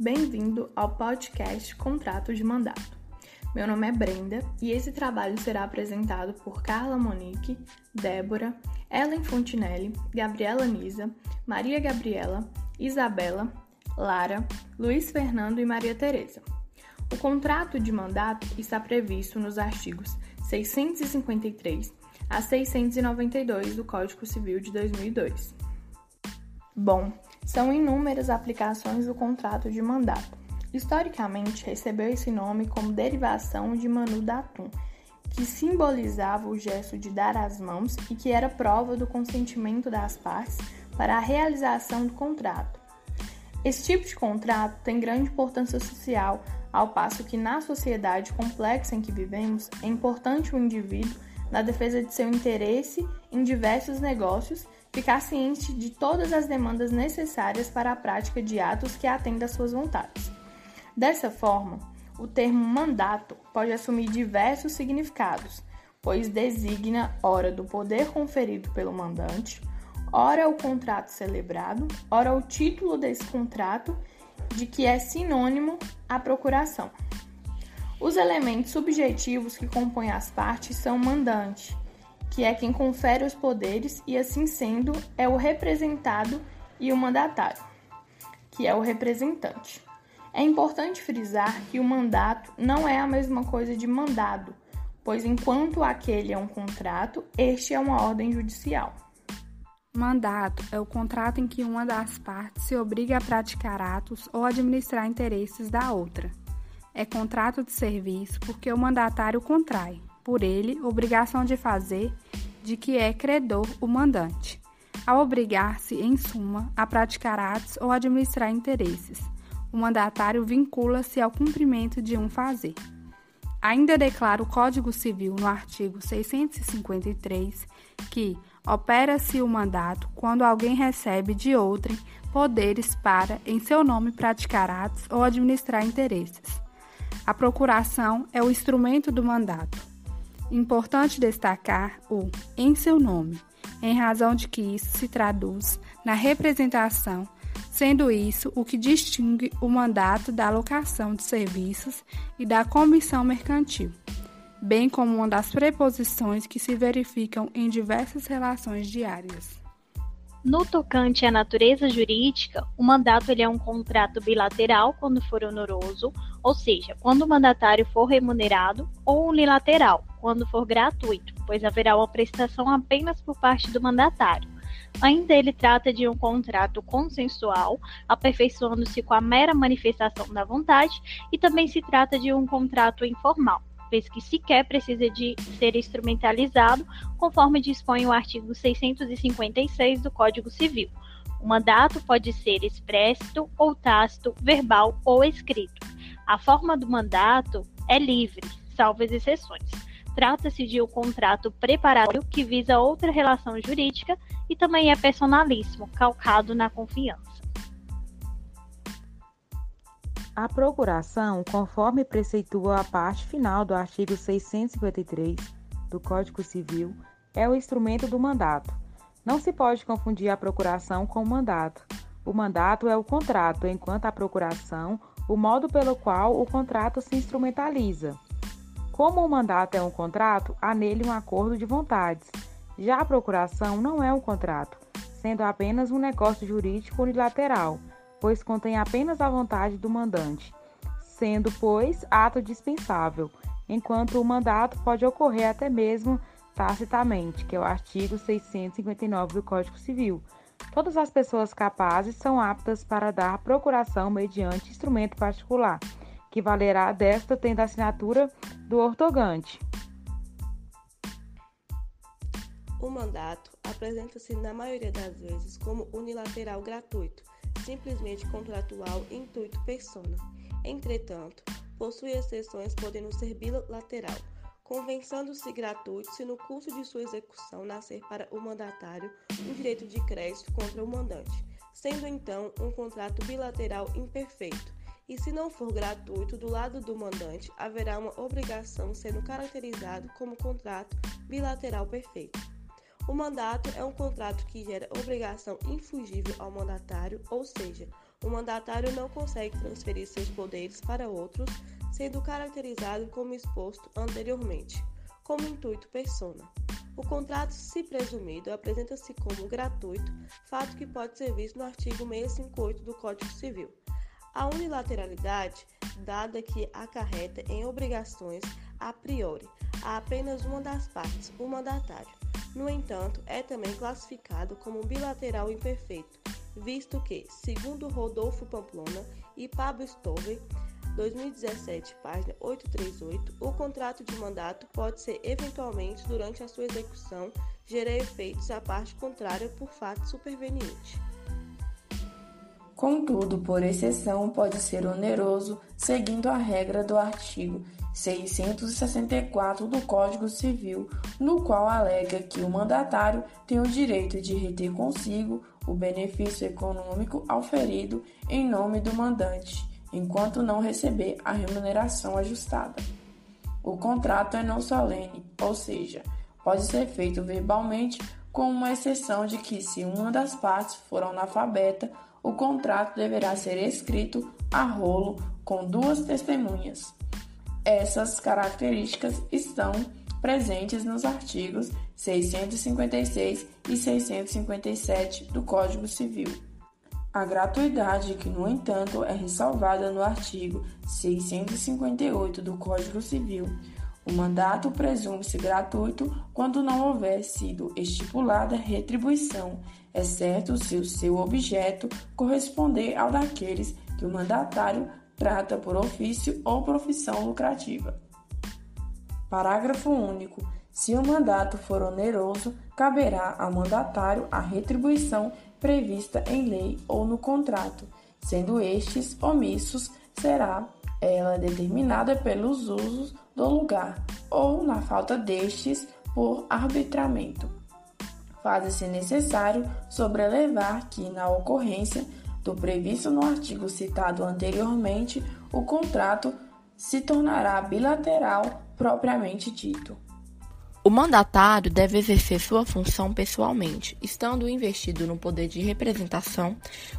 Bem-vindo ao podcast Contrato de Mandato. Meu nome é Brenda e esse trabalho será apresentado por Carla Monique, Débora, Ellen Fontinelli, Gabriela Nisa, Maria Gabriela, Isabela, Lara, Luiz Fernando e Maria Tereza. O contrato de mandato está previsto nos artigos 653 a 692 do Código Civil de 2002. Bom, são inúmeras aplicações do contrato de mandato. Historicamente, recebeu esse nome como derivação de Manu Datum, que simbolizava o gesto de dar as mãos e que era prova do consentimento das partes para a realização do contrato. Esse tipo de contrato tem grande importância social, ao passo que na sociedade complexa em que vivemos é importante o indivíduo, na defesa de seu interesse em diversos negócios, ficar ciente de todas as demandas necessárias para a prática de atos que atendam às suas vontades. Dessa forma, o termo mandato pode assumir diversos significados, pois designa ora do poder conferido pelo mandante, ora o contrato celebrado, ora o título desse contrato, de que é sinônimo à procuração. Os elementos subjetivos que compõem as partes são mandante, que é quem confere os poderes e, assim sendo, é o representado, e o mandatário, que é o representante. É importante frisar que o mandato não é a mesma coisa de mandado, pois enquanto aquele é um contrato, este é uma ordem judicial. Mandato é o contrato em que uma das partes se obriga a praticar atos ou administrar interesses da outra. É contrato de serviço porque o mandatário contrai, por ele, obrigação de fazer de que é credor o mandante, ao obrigar-se, em suma, a praticar atos ou administrar interesses o mandatário vincula-se ao cumprimento de um fazer. Ainda declara o Código Civil, no artigo 653, que opera-se o mandato quando alguém recebe de outrem poderes para, em seu nome, praticar atos ou administrar interesses. A procuração é o instrumento do mandato. Importante destacar o em seu nome, em razão de que isso se traduz na representação sendo isso o que distingue o mandato da alocação de serviços e da comissão mercantil, bem como uma das preposições que se verificam em diversas relações diárias. No tocante à natureza jurídica, o mandato ele é um contrato bilateral quando for honoroso, ou seja, quando o mandatário for remunerado, ou unilateral, quando for gratuito, pois haverá uma prestação apenas por parte do mandatário. Ainda ele trata de um contrato consensual, aperfeiçoando-se com a mera manifestação da vontade, e também se trata de um contrato informal, vez que sequer precisa de ser instrumentalizado, conforme dispõe o artigo 656 do Código Civil. O mandato pode ser expresso ou tácito, verbal ou escrito. A forma do mandato é livre, salvo as exceções. Trata-se de um contrato preparatório que visa outra relação jurídica e também é personalíssimo, calcado na confiança. A procuração, conforme preceitua a parte final do artigo 653 do Código Civil, é o instrumento do mandato. Não se pode confundir a procuração com o mandato. O mandato é o contrato, enquanto a procuração, o modo pelo qual o contrato se instrumentaliza. Como o mandato é um contrato, há nele um acordo de vontades. Já a procuração não é um contrato, sendo apenas um negócio jurídico unilateral, pois contém apenas a vontade do mandante, sendo, pois, ato dispensável, enquanto o mandato pode ocorrer até mesmo tacitamente, que é o artigo 659 do Código Civil. Todas as pessoas capazes são aptas para dar procuração mediante instrumento particular que valerá desta tendo a assinatura do ortogante. O mandato apresenta-se na maioria das vezes como unilateral gratuito, simplesmente contratual intuito persona. Entretanto, possui exceções podendo ser bilateral, convencendo-se gratuito se no curso de sua execução nascer para o mandatário um direito de crédito contra o mandante, sendo então um contrato bilateral imperfeito, e se não for gratuito do lado do mandante, haverá uma obrigação sendo caracterizado como contrato bilateral perfeito. O mandato é um contrato que gera obrigação infugível ao mandatário, ou seja, o mandatário não consegue transferir seus poderes para outros, sendo caracterizado como exposto anteriormente, como intuito persona. O contrato, se presumido, apresenta-se como gratuito, fato que pode ser visto no artigo 658 do Código Civil. A unilateralidade, dada que acarreta em obrigações a priori a apenas uma das partes, o mandatário. No entanto, é também classificado como bilateral imperfeito, visto que, segundo Rodolfo Pamplona e Pablo Stover, 2017, página 838, o contrato de mandato pode ser eventualmente, durante a sua execução, gerar efeitos à parte contrária por fato superveniente. Contudo, por exceção, pode ser oneroso, seguindo a regra do artigo 664 do Código Civil, no qual alega que o mandatário tem o direito de reter consigo o benefício econômico auferido em nome do mandante, enquanto não receber a remuneração ajustada. O contrato é não solene, ou seja, pode ser feito verbalmente, com uma exceção de que, se uma das partes for analfabeta, o contrato deverá ser escrito a rolo com duas testemunhas. Essas características estão presentes nos artigos 656 e 657 do Código Civil. A gratuidade, que no entanto é ressalvada no artigo 658 do Código Civil, o mandato presume-se gratuito quando não houver sido estipulada retribuição, exceto se o seu objeto corresponder ao daqueles que o mandatário trata por ofício ou profissão lucrativa. Parágrafo único. Se o mandato for oneroso, caberá ao mandatário a retribuição prevista em lei ou no contrato. Sendo estes omissos, será ela determinada pelos usos do lugar ou, na falta destes, por arbitramento. Faz-se necessário sobrelevar que, na ocorrência do previsto no artigo citado anteriormente, o contrato se tornará bilateral propriamente dito. O mandatário deve exercer sua função pessoalmente. Estando investido no poder de representação,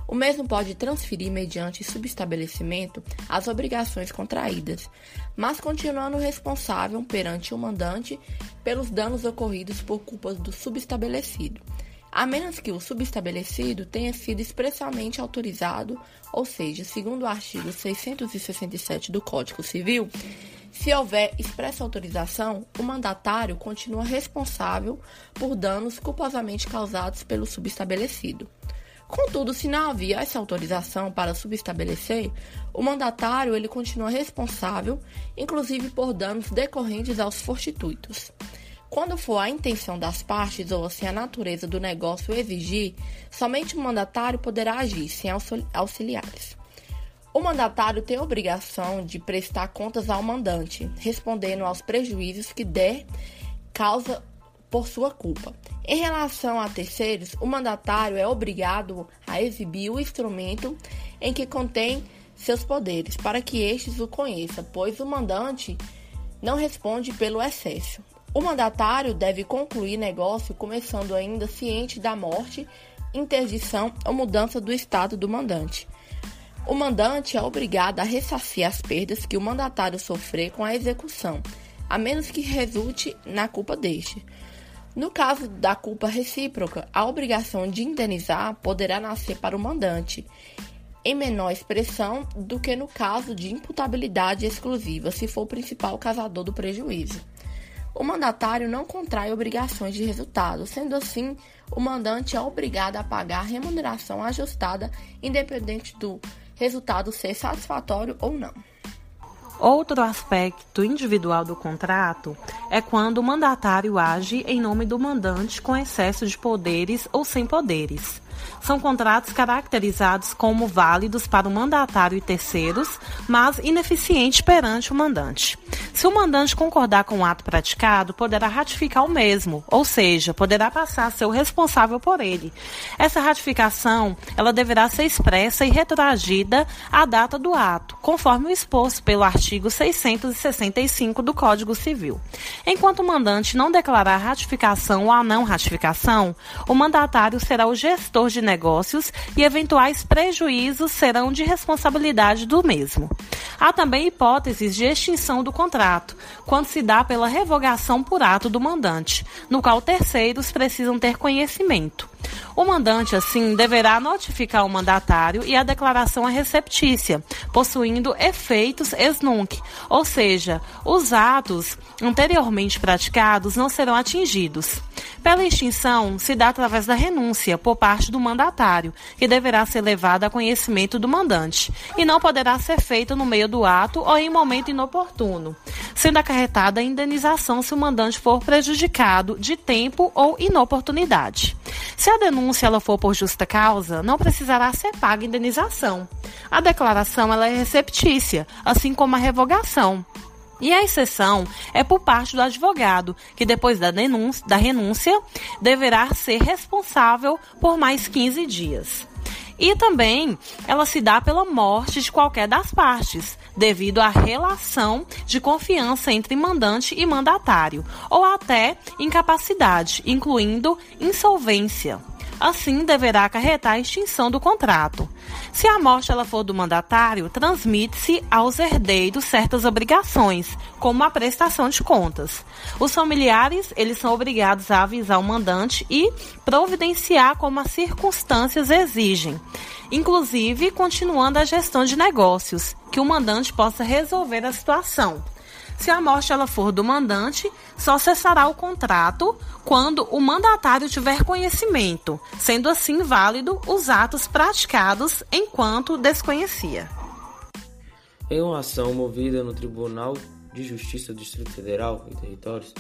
o mesmo pode transferir, mediante subestabelecimento, as obrigações contraídas, mas continuando responsável perante o mandante pelos danos ocorridos por culpa do subestabelecido, a menos que o subestabelecido tenha sido expressamente autorizado, ou seja, segundo o artigo 667 do Código Civil se houver expressa autorização, o mandatário continua responsável por danos culposamente causados pelo subestabelecido. Contudo, se não havia essa autorização para subestabelecer, o mandatário ele continua responsável, inclusive por danos decorrentes aos fortuitos. Quando for a intenção das partes ou se a natureza do negócio exigir, somente o mandatário poderá agir sem auxiliares. O mandatário tem a obrigação de prestar contas ao mandante, respondendo aos prejuízos que der causa por sua culpa. Em relação a terceiros, o mandatário é obrigado a exibir o instrumento em que contém seus poderes, para que estes o conheçam, pois o mandante não responde pelo excesso. O mandatário deve concluir negócio começando ainda ciente da morte, interdição ou mudança do estado do mandante. O mandante é obrigado a ressarcir as perdas que o mandatário sofrer com a execução, a menos que resulte na culpa deste. No caso da culpa recíproca, a obrigação de indenizar poderá nascer para o mandante, em menor expressão do que no caso de imputabilidade exclusiva, se for o principal causador do prejuízo. O mandatário não contrai obrigações de resultado, sendo assim, o mandante é obrigado a pagar a remuneração ajustada, independente do resultado ser satisfatório ou não. Outro aspecto individual do contrato é quando o mandatário age em nome do mandante com excesso de poderes ou sem poderes são contratos caracterizados como válidos para o mandatário e terceiros, mas ineficientes perante o mandante. Se o mandante concordar com o ato praticado, poderá ratificar o mesmo, ou seja, poderá passar a ser o responsável por ele. Essa ratificação, ela deverá ser expressa e retroagida à data do ato, conforme o exposto pelo artigo artigo 665 do Código Civil. Enquanto o mandante não declarar ratificação ou a não ratificação, o mandatário será o gestor de negócios e eventuais prejuízos serão de responsabilidade do mesmo. Há também hipóteses de extinção do contrato, quando se dá pela revogação por ato do mandante, no qual terceiros precisam ter conhecimento. O mandante, assim, deverá notificar o mandatário e a declaração é receptícia, possuindo efeitos ex nunc, ou seja, os atos anteriormente praticados não serão atingidos. Pela extinção, se dá através da renúncia por parte do mandatário, que deverá ser levada a conhecimento do mandante, e não poderá ser feita no meio do ato ou em momento inoportuno, sendo acarretada a indenização se o mandante for prejudicado de tempo ou inoportunidade. Se a denúncia ela for por justa causa, não precisará ser paga indenização. A declaração ela é receptícia, assim como a revogação. E a exceção é por parte do advogado, que depois da, denúncia, da renúncia deverá ser responsável por mais 15 dias. E também ela se dá pela morte de qualquer das partes, devido à relação de confiança entre mandante e mandatário, ou até incapacidade, incluindo insolvência assim deverá acarretar a extinção do contrato. Se a morte ela for do mandatário, transmite-se aos herdeiros certas obrigações, como a prestação de contas. Os familiares, eles são obrigados a avisar o mandante e providenciar como as circunstâncias exigem, inclusive continuando a gestão de negócios, que o mandante possa resolver a situação. Se a morte ela for do mandante, só cessará o contrato quando o mandatário tiver conhecimento, sendo assim válido os atos praticados enquanto desconhecia. Em uma ação movida no Tribunal de Justiça do Distrito Federal e Territórios,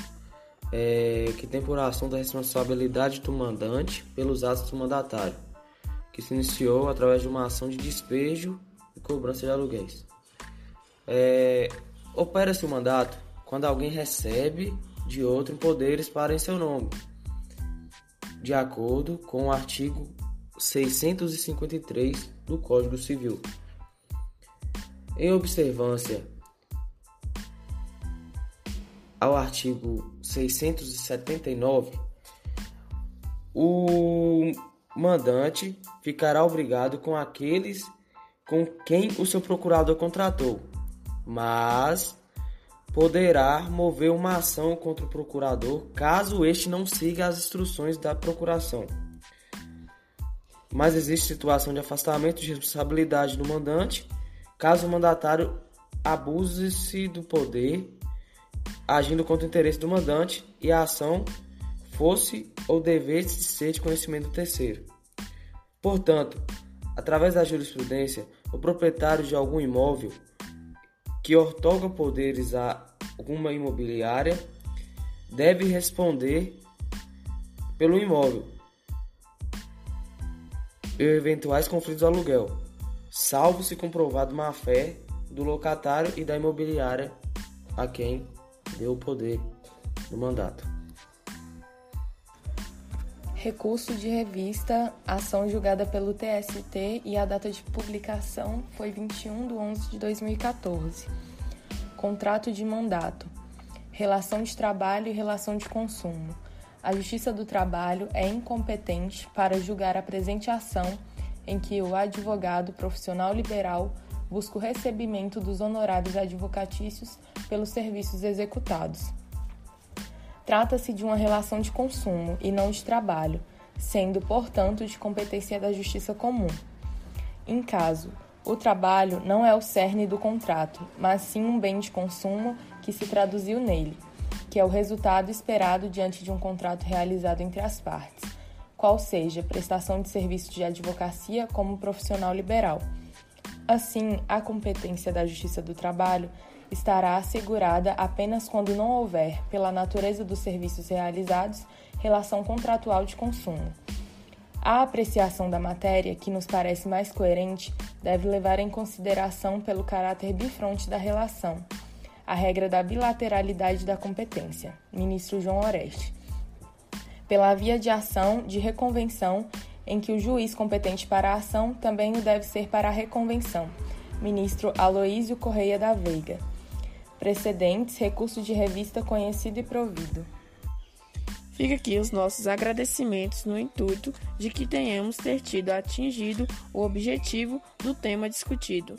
é, que tem por ação da responsabilidade do mandante pelos atos do mandatário, que se iniciou através de uma ação de despejo e cobrança de aluguéis. É, Opera-se o mandato quando alguém recebe de outro poderes para em seu nome, de acordo com o artigo 653 do Código Civil. Em observância ao artigo 679, o mandante ficará obrigado com aqueles com quem o seu procurador contratou mas poderá mover uma ação contra o procurador caso este não siga as instruções da procuração. Mas existe situação de afastamento de responsabilidade do mandante caso o mandatário abuse-se do poder, agindo contra o interesse do mandante e a ação fosse ou devesse ser de conhecimento do terceiro. Portanto, através da jurisprudência, o proprietário de algum imóvel que ortoga poderes a alguma imobiliária deve responder pelo imóvel e eventuais conflitos do aluguel, salvo se comprovado má-fé do locatário e da imobiliária a quem deu o poder do mandato. Recurso de revista, ação julgada pelo TST e a data de publicação foi 21 de 11 de 2014. Contrato de mandato, relação de trabalho e relação de consumo. A Justiça do Trabalho é incompetente para julgar a presente ação em que o advogado profissional liberal busca o recebimento dos honorários advocatícios pelos serviços executados. Trata-se de uma relação de consumo e não de trabalho, sendo, portanto, de competência da justiça comum. Em caso, o trabalho não é o cerne do contrato, mas sim um bem de consumo que se traduziu nele, que é o resultado esperado diante de um contrato realizado entre as partes, qual seja prestação de serviço de advocacia como profissional liberal. Assim, a competência da Justiça do Trabalho estará assegurada apenas quando não houver, pela natureza dos serviços realizados, relação contratual de consumo. A apreciação da matéria, que nos parece mais coerente, deve levar em consideração pelo caráter bifronte da relação, a regra da bilateralidade da competência. Ministro João Oreste. Pela via de ação de reconvenção, em que o juiz competente para a ação também o deve ser para a reconvenção. Ministro Aloísio Correia da Veiga Precedentes, recurso de revista conhecido e provido. Fica aqui os nossos agradecimentos no intuito de que tenhamos ter tido atingido o objetivo do tema discutido.